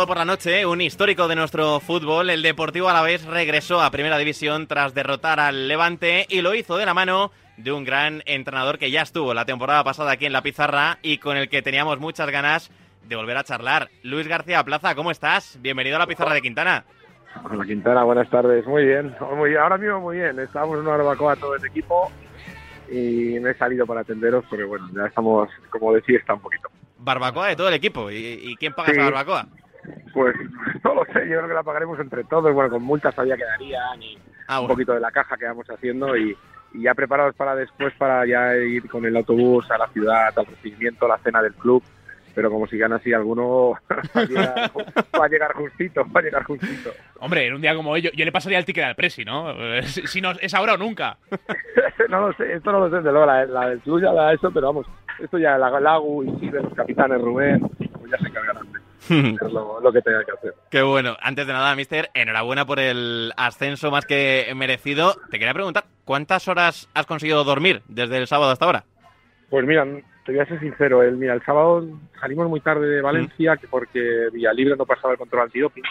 sábado por la noche, un histórico de nuestro fútbol, el Deportivo Alavés regresó a Primera División tras derrotar al Levante y lo hizo de la mano de un gran entrenador que ya estuvo la temporada pasada aquí en la pizarra y con el que teníamos muchas ganas de volver a charlar. Luis García Plaza, ¿cómo estás? Bienvenido a la pizarra de Quintana. Hola Quintana, buenas tardes. Muy bien, muy ahora mismo muy bien. Estamos en una barbacoa todo el equipo y me he salido para atenderos porque bueno, ya estamos como de fiesta un poquito. Barbacoa de todo el equipo. ¿Y, quién paga esa barbacoa? Pues no lo sé, yo creo que la pagaremos entre todos. Bueno, con multas todavía quedarían y ah, un poquito de la caja que vamos haciendo y, ya preparados para después para ya ir con el autobús a la ciudad, al recibimiento, a la cena del club pero como sigan así alguno va, a llegar, justito, va a llegar justito. Hombre, en un día como hoy yo, le pasaría el ticket al Presi, ¿no? Si, no es ahora o nunca. no lo sé, esto no lo sé, de luego la, la del club ya da eso, pero vamos, esto ya la Lagu y los capitanes Rubén, pues ya se encargarán es lo, que tenga que hacer. Qué bueno. Antes de nada, mister, enhorabuena por el ascenso más que merecido. Te quería preguntar, ¿cuántas horas has conseguido dormir desde el sábado hasta ahora? Pues mira, te voy a ser sincero, el, mira, el sábado salimos muy tarde de Valencia mm. porque Libre no pasaba el control antidoping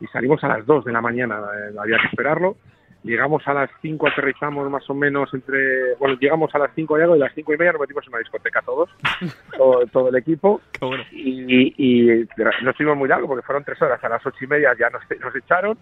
y salimos a las 2 de la mañana, eh, había que esperarlo. Llegamos a las 5, aterrizamos más o menos entre. Bueno, llegamos a las 5 y algo y a las 5 y media nos metimos en una discoteca todos, todo, el equipo. y, y, no estuvimos muy largo porque fueron 3 horas. A las 8 y media ya nos, nos echaron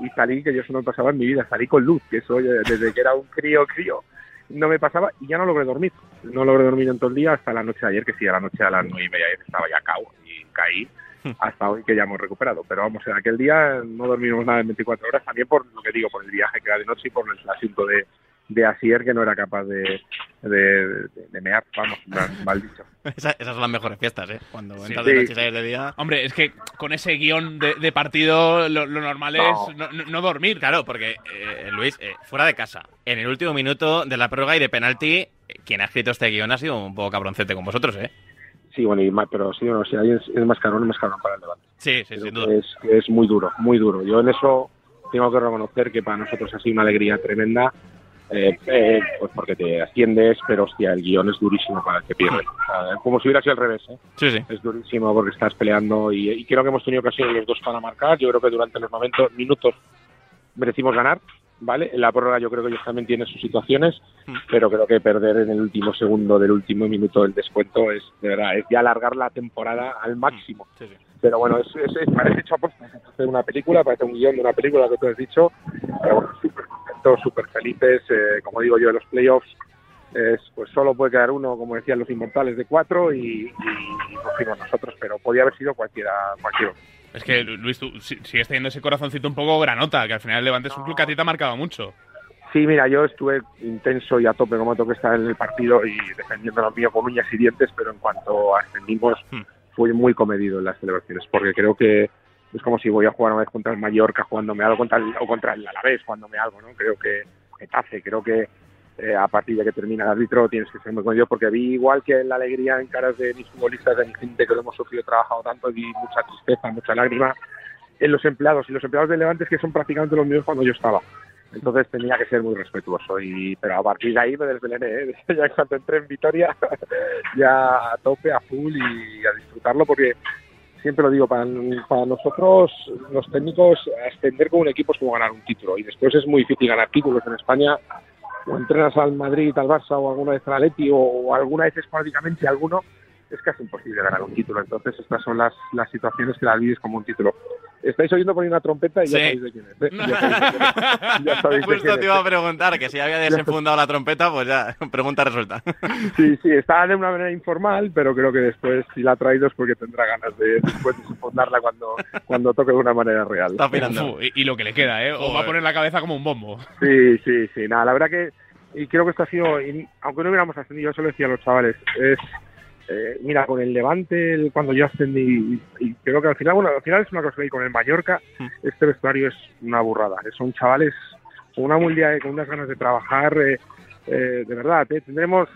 y salí, que yo eso no pasaba en mi vida, salí con luz, que eso desde que era un crío, crío, no me pasaba y ya no logré dormir. No logré dormir en todo el día hasta la noche de ayer, que sí, a la noche a las nueve y media estaba ya cao y caí. Hasta hoy que ya hemos recuperado. Pero vamos, en aquel día no dormimos nada en 24 horas, también por lo que digo, por el viaje que era de noche y por el asunto de, de Asier que no era capaz de, de, de, mear, vamos, mal dicho. esas son las mejores fiestas, ¿eh? Cuando entras de noche y sales de día. Hombre, es que con ese guion de, partido lo, normal es no, dormir. Claro, porque, eh, Luis, eh, fuera de casa, en el último minuto de la prórroga y de penalti, quien ha escrito este guion ha sido un poco cabroncete con vosotros, ¿eh? Sí, bueno, y pero sí, no, si es, es más cabrón, es más cabrón para el debate. Sí, sí, sin duda. Es, es muy duro, muy duro. Yo en eso tengo que reconocer que para nosotros ha sido una alegría tremenda eh, eh, pues porque te asciendes, pero hostia, el guion es durísimo para el que pierde. como si hubiera sido al revés, ¿eh? Sí, sí. Es durísimo porque estás peleando y, creo que hemos tenido ocasión los dos para marcar. Yo creo que durante los momentos, minutos merecimos ganar, ¿vale? En la prórroga yo creo que ellos también tienen sus situaciones, mm. pero creo que perder en el último segundo del último minuto del descuento es, de verdad, es ya alargar la temporada al máximo. Sí, sí. Pero bueno, es, es, parece hecho a hacer una película, parece un guion de una película que tú has dicho, pero bueno, súper contentos, súper felices, eh, como digo yo, en los playoffs es, pues solo puede quedar uno, como decían los inmortales, de cuatro y, y, nosotros, pero podía haber sido cualquiera, cualquiera. Es que, Luis, tú sigues teniendo ese corazoncito un poco granota, que al final Levante es un club que a ti te ha marcado mucho. Sí, mira, yo estuve intenso y a tope como tengo que estar en el partido y defendiendo lo mío con uñas y dientes, pero en cuanto ascendimos hmm. fui muy comedido en las celebraciones, porque creo que es como si voy a jugar una vez contra el Mallorca jugándome algo contra el, o contra el Alavés jugándome algo, ¿no? Creo que hace, creo que eh, a partir de que termina el árbitro tienes que ser muy comedido porque vi igual que la alegría en caras de mis futbolistas, de mi gente que lo hemos sufrido, trabajado tanto, vi mucha tristeza, mucha lágrima en los empleados y los empleados de Levantes que son prácticamente los mismos cuando yo estaba. Entonces tenía que ser muy respetuoso. Y, pero a partir de ahí me desvelené. ¿eh? Ya cuando entré en Vitoria, ya a tope, a full y a disfrutarlo porque siempre lo digo, para, para nosotros los técnicos ascender con un equipo es como ganar un título. Y después es muy difícil ganar títulos en España. O entrenas al Madrid, al Barça o alguna vez al Atleti o, o alguna vez esporádicamente alguno es casi imposible ganar un título. Entonces, estas son las, las situaciones que las vives como un título. Estáis oyendo por una trompeta y ya sabéis de quién es. ¿eh? Ya sabéis, Justo te iba a preguntar que si había desenfundado la trompeta, pues ya, pregunta resuelta. Sí, sí, está de una manera informal, pero creo que después, si la ha traído, es porque tendrá ganas de después desenfundarla cuando, cuando toque de una manera real. Está y, lo que le queda, ¿eh? O va a poner la cabeza como un bombo. Sí, sí, sí. Nada, la verdad que y creo que esto ha sido, aunque no hubiéramos ascendido, yo se lo decía a los chavales, es eh, mira, con el Levante, cuando yo ascendí, y, creo que al final, bueno, al final es una cosa que con el Mallorca, hmm. este vestuario es una burrada. Son chavales con una humildad, con unas ganas de trabajar, eh, eh, de verdad, tendremos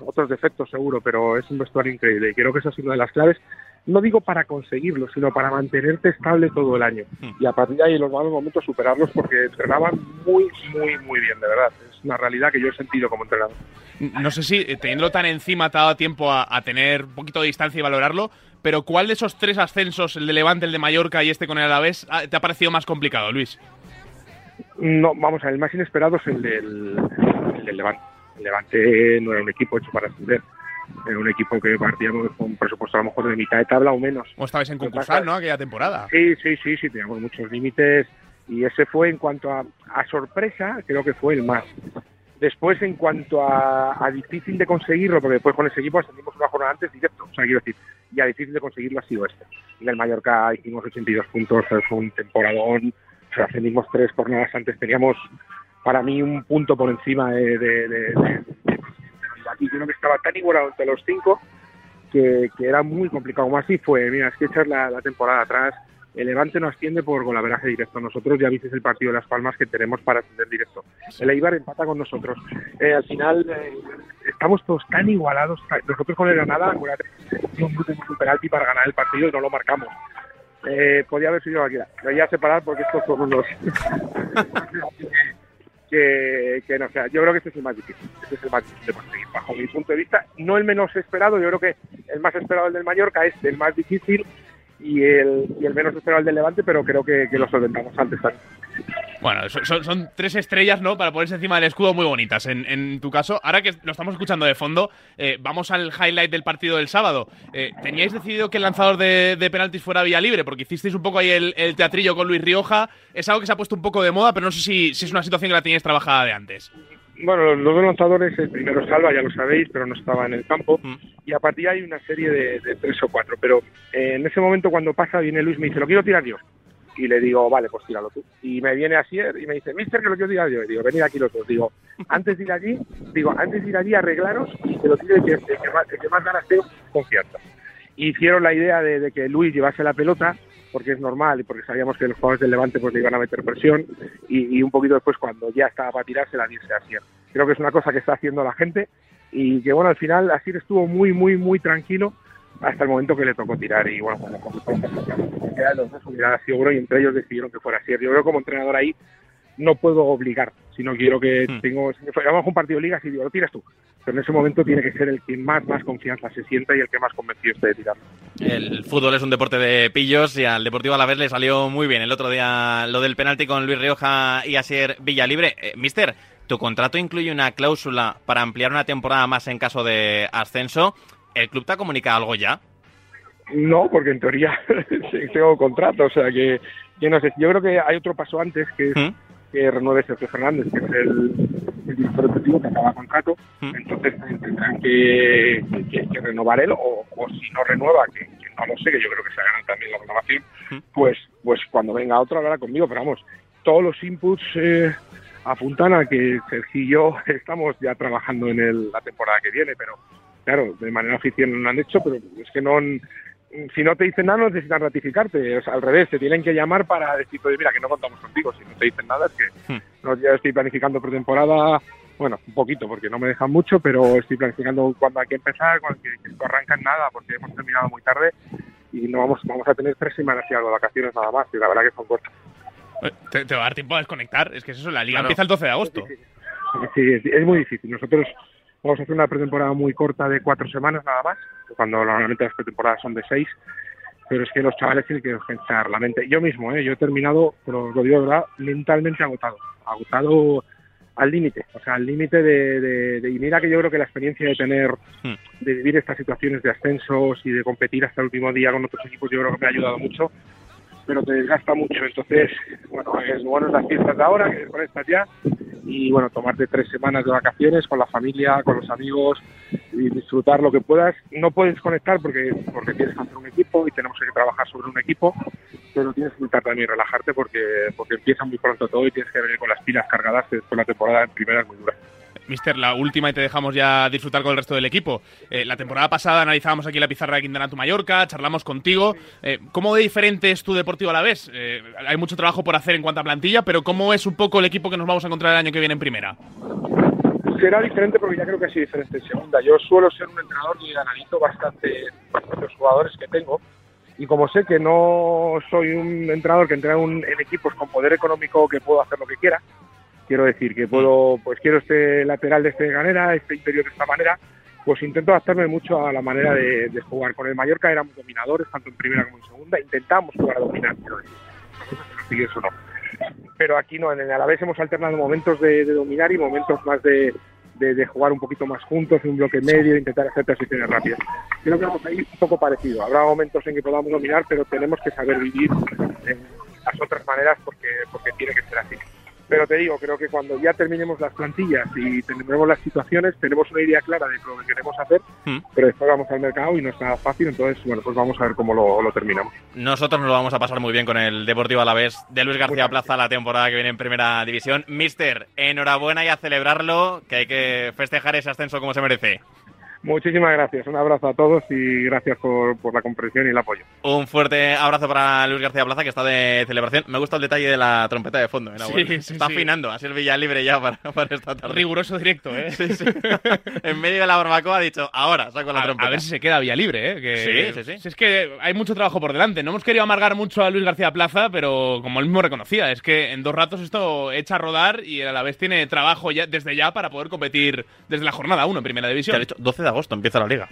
otros defectos seguro, pero es un vestuario increíble y creo que esa es una de las claves no digo para conseguirlo, sino para mantenerte estable todo el año. Hmm. Y a partir de ahí, en los malos momentos, superarlos porque entrenaban muy, muy, muy bien, de verdad. Es una realidad que yo he sentido como entrenador. No sé si eh, teniéndolo tan encima te ha dado tiempo a, tener un poquito de distancia y valorarlo, pero ¿cuál de esos tres ascensos, el de Levante, el de Mallorca y este con el Alavés, ah, te ha parecido más complicado, Luis? No, vamos a ver, el más inesperado es el del, el del Levante. El Levante no era un equipo hecho para ascender. Era un equipo que partíamos con un presupuesto a lo mejor de mitad de tabla o menos. O estabais en concursal, ¿no? Aquella temporada. Sí, sí, sí, sí, teníamos muchos límites y ese fue en cuanto a, a sorpresa, creo que fue el más. Después, en cuanto a, a, difícil de conseguirlo, porque después con ese equipo ascendimos una jornada antes directo, o sea, quiero decir, ya difícil de conseguirlo ha sido este. En el Mallorca hicimos 82 puntos, fue un temporadón, o sea, ascendimos tres jornadas antes, teníamos para mí un punto por encima de, de, de, creo que estaba tan igualado entre los cinco que, que, era muy complicado. Como así fue, mira, es que echar la, la temporada atrás, el Levante no asciende por golaveraje directo. Nosotros ya visteis el partido de Las Palmas que tenemos para ascender directo. El Eibar empata con nosotros. Eh, al final eh, estamos todos tan igualados. Nosotros con el Granada, acuérdate, un penalti para ganar el partido y no lo marcamos. Eh, podía haber sido aquí. Lo voy a separar porque estos son unos... que, que, no, sea, yo creo que este es el más difícil. Este es el más difícil de conseguir, bajo mi punto de vista. No el menos esperado, yo creo que el más esperado el del Mallorca es el más difícil y el, y el menos esperado el del Levante, pero creo que, que lo solventamos antes también. Bueno, son, son, tres estrellas, ¿no? Para ponerse encima del escudo muy bonitas. En, en tu caso, ahora que lo estamos escuchando de fondo, eh, vamos al highlight del partido del sábado. Eh, ¿Teníais decidido que el lanzador de, de, penaltis fuera vía libre? Porque hicisteis un poco ahí el, el, teatrillo con Luis Rioja. Es algo que se ha puesto un poco de moda, pero no sé si, si es una situación que la teníais trabajada de antes. Bueno, los dos lanzadores, el primero Salva, ya lo sabéis, pero no estaba en el campo. Mm. Y a partir de ahí hay una serie de, de tres o cuatro. Pero eh, en ese momento, cuando pasa, viene Luis y me dice: Lo quiero tirar yo y le digo, vale, pues tíralo tú. Y me viene así y me dice, mister, que lo quiero tirar yo. Y digo, venid aquí los dos. Digo, antes de ir allí, digo, antes de ir allí, arreglaros y que lo tire que, el que, más, que más ganas tengo hicieron la idea de, de, que Luis llevase la pelota, porque es normal y porque sabíamos que los jugadores del Levante pues le iban a meter presión y, y un poquito después cuando ya estaba para tirar se la diese a Asier. Creo que es una cosa que está haciendo la gente y que bueno, al final Asier estuvo muy, muy, muy tranquilo hasta el momento que le tocó tirar y bueno, como consecuencia los dos hubiera sido bueno y entre ellos decidieron que fuera así. Yo creo que como entrenador ahí no puedo obligar, sino quiero que hmm. tengo, si vamos a un partido de ligas y digo, lo tiras tú. Pero en ese momento tiene que ser el que más, más confianza se sienta y el que más convencido esté de tirar. El fútbol es un deporte de pillos y al Deportivo a la vez le salió muy bien el otro día lo del penalti con Luis Rioja y Asier Villalibre. Eh, mister, ¿tu contrato incluye una cláusula para ampliar una temporada más en caso de ascenso? ¿El club te ha comunicado algo ya? No, porque en teoría tengo contrato, o sea que, que, no sé. Yo creo que hay otro paso antes que es ¿Mm? que renueve Sergio Fernández, que es el, el director deportivo que acaba contrato. ¿Mm? Entonces tendrán que, que, que, renovar él, o, o si no renueva, que, no lo sé, que yo creo que se hagan también la renovación, ¿Mm? pues, pues cuando venga otro hablará conmigo. Pero vamos, todos los inputs eh, apuntan a que Sergio y yo estamos ya trabajando en el, la temporada que viene, pero claro, de manera oficial no lo han hecho, pero es que no si no te dicen nada no necesitan ratificarte, o sea, al revés, te tienen que llamar para decir, oye, mira, que no contamos contigo, si no te dicen nada es que hmm. no, ya estoy planificando pretemporada, bueno, un poquito, porque no me dejan mucho, pero estoy planificando cuándo hay que empezar, cuando que, que esto arranca en nada, porque hemos terminado muy tarde y no vamos, vamos a tener tres semanas y algo de vacaciones nada más, y la verdad que son cortas. Te, te, va a dar tiempo a desconectar, es que es eso, la liga claro. empieza el 12 de agosto. Sí, sí, es, es muy difícil, nosotros Vamos a hacer una pretemporada muy corta de cuatro semanas nada más, cuando normalmente las pretemporadas son de seis, pero es que los chavales tienen que descansar la mente. Yo mismo, ¿eh? yo he terminado, pero lo digo de verdad, mentalmente agotado, agotado al límite, o sea, al límite de, de, de, y mira que yo creo que la experiencia de tener, de vivir estas situaciones de ascensos y de competir hasta el último día con otros equipos, yo creo que me ha ayudado mucho, pero te desgasta mucho, entonces, bueno, es bueno las fiestas de ahora, que con estas ya, y bueno, tomarte tres semanas de vacaciones con la familia, con los amigos y disfrutar lo que puedas. No puedes conectar porque, porque tienes que hacer un equipo y tenemos que trabajar sobre un equipo, pero tienes que intentar también relajarte porque, porque empieza muy pronto todo y tienes que venir con las pilas cargadas, que después la temporada en primera es muy dura. Mister, la última y te dejamos ya disfrutar con el resto del equipo. Eh, la temporada pasada analizábamos aquí la pizarra de Quintana tu Mallorca, charlamos contigo. Eh, ¿Cómo de diferente es tu Deportivo a la vez? Eh, hay mucho trabajo por hacer en cuanto a plantilla, pero ¿cómo es un poco el equipo que nos vamos a encontrar el año que viene en primera? Será diferente porque ya creo que ha sido diferente en segunda. Yo suelo ser un entrenador que analizo bastante, bastante los jugadores que tengo y como sé que no soy un entrenador que entrena en equipos con poder económico que puedo hacer lo que quiera, quiero decir que puedo pues quiero este lateral de esta manera este interior de esta manera pues intento adaptarme mucho a la manera de, jugar. Con el Mallorca éramos dominadores, tanto en primera como en segunda, intentamos jugar a dominar, pero eso no. Pero aquí no, en el Alavés hemos alternado momentos de, dominar y momentos más de, jugar un poquito más juntos, un bloque medio, intentar hacer transiciones rápidas. Creo que vamos a ir un poco parecido. Habrá momentos en que podamos dominar, pero tenemos que saber vivir en las otras maneras porque, porque tiene que ser así. Pero te digo, creo que cuando ya terminemos las plantillas y tendremos las situaciones, tenemos una idea clara de lo que queremos hacer, hmm. pero después vamos al mercado y no está fácil, entonces, bueno, pues vamos a ver cómo lo, terminamos. Nosotros nos lo vamos a pasar muy bien con el Deportivo Alavés de Luis García Plaza la temporada que viene en Primera División. Mister, enhorabuena y a celebrarlo, que hay que festejar ese ascenso como se merece. Muchísimas gracias, un abrazo a todos y gracias por, la comprensión y el apoyo. Un fuerte abrazo para Luis García Plaza, que está de celebración. Me gusta el detalle de la trompeta de fondo. ¿eh? está afinando, así el Villa libre ya para, esta tarde. Riguroso directo, ¿eh? en medio de la barbacoa ha dicho, ahora saco la trompeta. A ver si se queda Villa libre, ¿eh? Que, sí, sí, sí. Es que hay mucho trabajo por delante. No hemos querido amargar mucho a Luis García Plaza, pero como él mismo reconocía, es que en dos ratos esto echa a rodar y a la vez tiene trabajo ya, desde ya para poder competir desde la jornada 1 en Primera División. ha dicho 12 de agosto empieza la liga.